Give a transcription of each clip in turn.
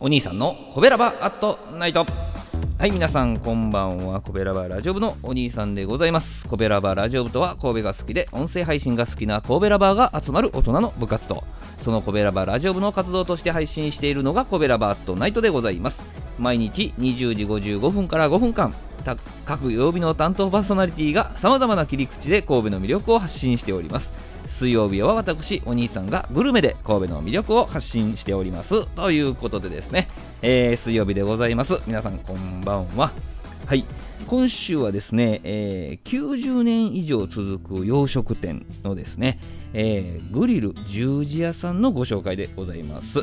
お兄さんのコベラバアットナイト。はい皆さんこんばんは。コベラバラジオ部のお兄さんでございます。コベラバラジオ部とは神戸が好きで音声配信が好きな神戸ラバーが集まる大人の部活動。そのコベラバラジオ部の活動として配信しているのがコベラバアットナイトでございます。毎日20時55分から5分間。各曜日の担当パーソナリティがさまざまな切り口で神戸の魅力を発信しております。水曜日は私お兄さんがグルメで神戸の魅力を発信しております。ということでですね、えー、水曜日でございます。皆さんこんばんは。はい。今週はですね、えー、90年以上続く洋食店のですね、えー、グリル十字屋さんのご紹介でございます。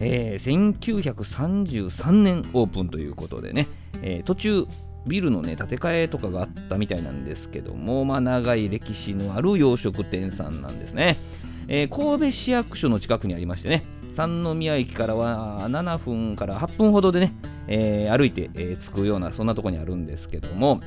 えー、1933年オープンということでね、えー、途中ビルのね建て替えとかがあったみたいなんですけども、まあ、長い歴史のある洋食店さんなんですね、えー、神戸市役所の近くにありましてね三宮駅からは7分から8分ほどでね、えー、歩いて、えー、着くようなそんなとこにあるんですけども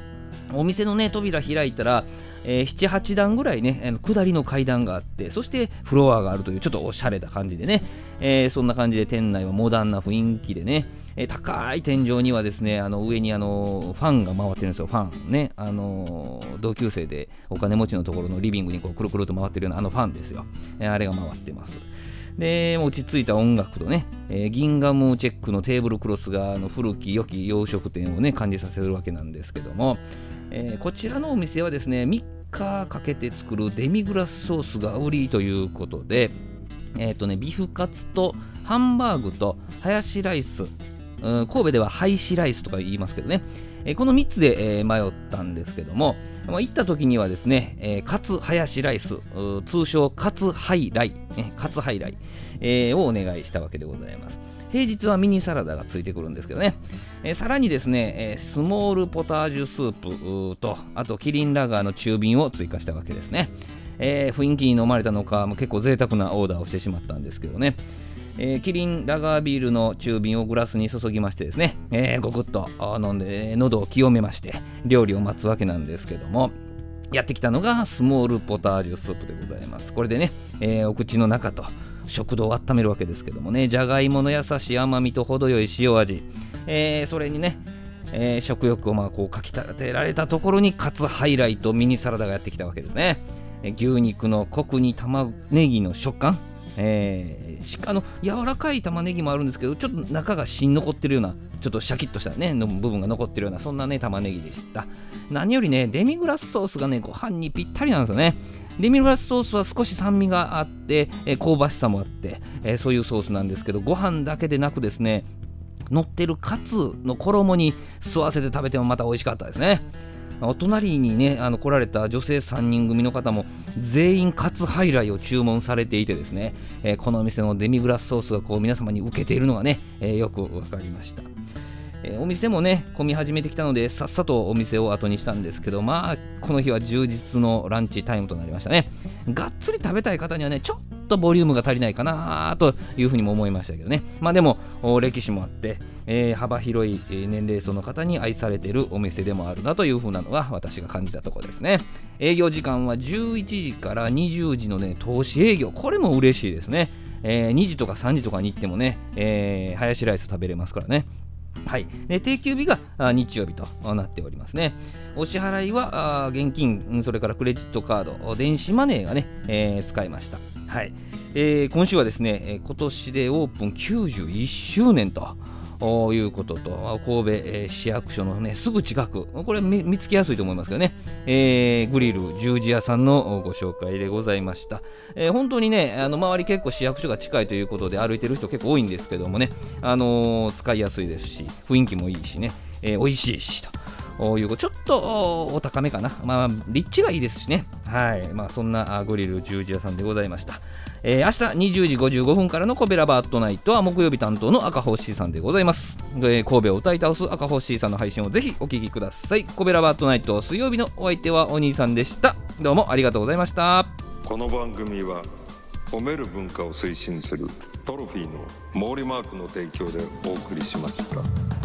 お店のね扉開いたら、えー、78段ぐらいね下りの階段があってそしてフロアがあるというちょっとおしゃれな感じでね、えー、そんな感じで店内はモダンな雰囲気でねえ高い天井にはですねあの上にあのファンが回ってるんですよ。ファン。ね。あの同級生でお金持ちのところのリビングにこうくるくると回ってるようなあのファンですよ、えあれが回ってます。で落ち着いた音楽とね、えー、ギンガムチェックのテーブルクロスがあの古き良き洋食店をね感じさせるわけなんですけども、えー、こちらのお店はですね3日かけて作るデミグラスソースが売りということでえ、ー、とねビフカツとハンバーグとハヤシライス神戸ではハイシライスとか言いますけどね、えこの3つで、え迷ったんですけども、まあ、行った時にはですね、えー、カツハヤシライス、通称カツハイライ、ね、カツハイライ、えー、をお願いしたわけでございます。平日はミニサラダがついてくるんですけどね、えー、さらにですね、えー、スモールポタージュスープとあとキリンラガーの中瓶を追加したわけですね、えー、雰囲気に飲まれたのか結構贅沢なオーダーをしてしまったんですけどね、えー、キリンラガービールの中瓶をグラスに注ぎましてですね、えー、ごくっと飲んで喉を清めまして料理を待つわけなんですけどもやってきたのがスモールポタージュスープでございます。これでね、えー、お口の中と食道を温めるわけですけどもねじゃがいもの優しい甘みと程よい塩味、えー、それにねえー、食欲をまあこうかきたてられたところにカツハイライトミニサラダがやってきたわけですね、牛肉のコクに玉ねぎの食感。えー、しあの柔らかい玉ねぎもあるんですけどちょっと中が芯残ってるようなちょっとシャキッとしたねの部分が残ってるようなそんなね玉ねぎでした。何よりねデミグラスソースがねご飯にぴったりなんですよね。デミグラスソースは少し酸味があって、えー、香ばしさもあって、えー、そういうソースなんですけどご飯だけでなくですね乗ってるカツの衣に吸わせて食べてもまた美味しかったですね。お隣にねあの来られた女性3人組の方も全員カツハイライを注文されていてですね、えー、このお店のデミグラスソースがこう皆様に受けているのがね、えー、よく分かりました。えー、お店もね混み始めてきたのでさっさとお店を後にしたんですけどまあこの日は充実のランチタイムとなりましたねがっつり食べたい方にはねちょっとボリュームが足りないかなというふうにも思いましたけどね。まあでも歴史もあって、えー、幅広い年齢層の方に愛されているお店でもあるなというふうなのが私が感じたところですね。営業時間は11時から20時のね投資営業。これも嬉しいですね。えー、2時とか3時とかに行ってもね、えー、ハヤシライス食べれますからね。はい、で定休日が日曜日となっておりますね。お支払いは現金、それからクレジットカード、電子マネーがね、えー、使いました。はいえー、今週はですね、今年でオープン91周年と。いうことと、神戸、市役所の、ね、すぐ近く、これ見つけやすいと思いますけどね、えー、グリル十字屋さんのご紹介でございました。えー、本当にね、あの周り結構市役所が近いということで歩いてる人結構多いんですけどもね、あの使いやすいですし、雰囲気もいいしね、えー、美味しいしと。いうちょっとお高めかな。まあ、立地がいいですしね。はい。まあ、そんなグリル十字屋さんでございました。えー、明日20時55分からのコベラバットナイトは木曜日担当の赤星さんでございます。えー、神戸を歌い倒す赤星さんの配信をぜひお聞きください。コベラバットナイト水曜日のお相手はお兄さんでした。どうもありがとうございました。この番組は褒める文化を推進するトロフィーの毛利マークの提供でお送りしました。